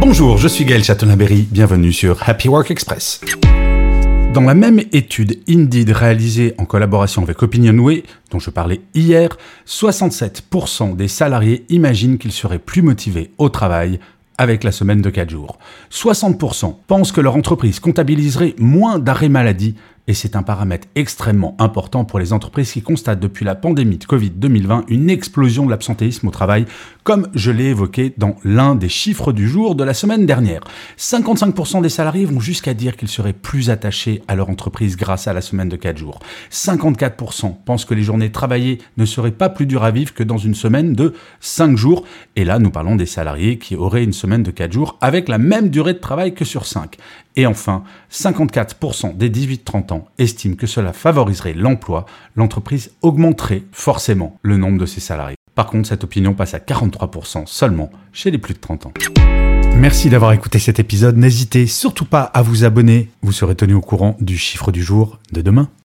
Bonjour, je suis Gaël Chatonaberry, bienvenue sur Happy Work Express. Dans la même étude Indeed réalisée en collaboration avec Opinionway, dont je parlais hier, 67% des salariés imaginent qu'ils seraient plus motivés au travail avec la semaine de 4 jours. 60% pensent que leur entreprise comptabiliserait moins d'arrêts maladie et c'est un paramètre extrêmement important pour les entreprises qui constatent depuis la pandémie de Covid 2020 une explosion de l'absentéisme au travail, comme je l'ai évoqué dans l'un des chiffres du jour de la semaine dernière. 55% des salariés vont jusqu'à dire qu'ils seraient plus attachés à leur entreprise grâce à la semaine de 4 jours. 54% pensent que les journées travaillées ne seraient pas plus dures à vivre que dans une semaine de 5 jours. Et là, nous parlons des salariés qui auraient une semaine de 4 jours avec la même durée de travail que sur 5. Et enfin, 54% des 18-30 ans estiment que cela favoriserait l'emploi, l'entreprise augmenterait forcément le nombre de ses salariés. Par contre, cette opinion passe à 43% seulement chez les plus de 30 ans. Merci d'avoir écouté cet épisode. N'hésitez surtout pas à vous abonner. Vous serez tenu au courant du chiffre du jour de demain.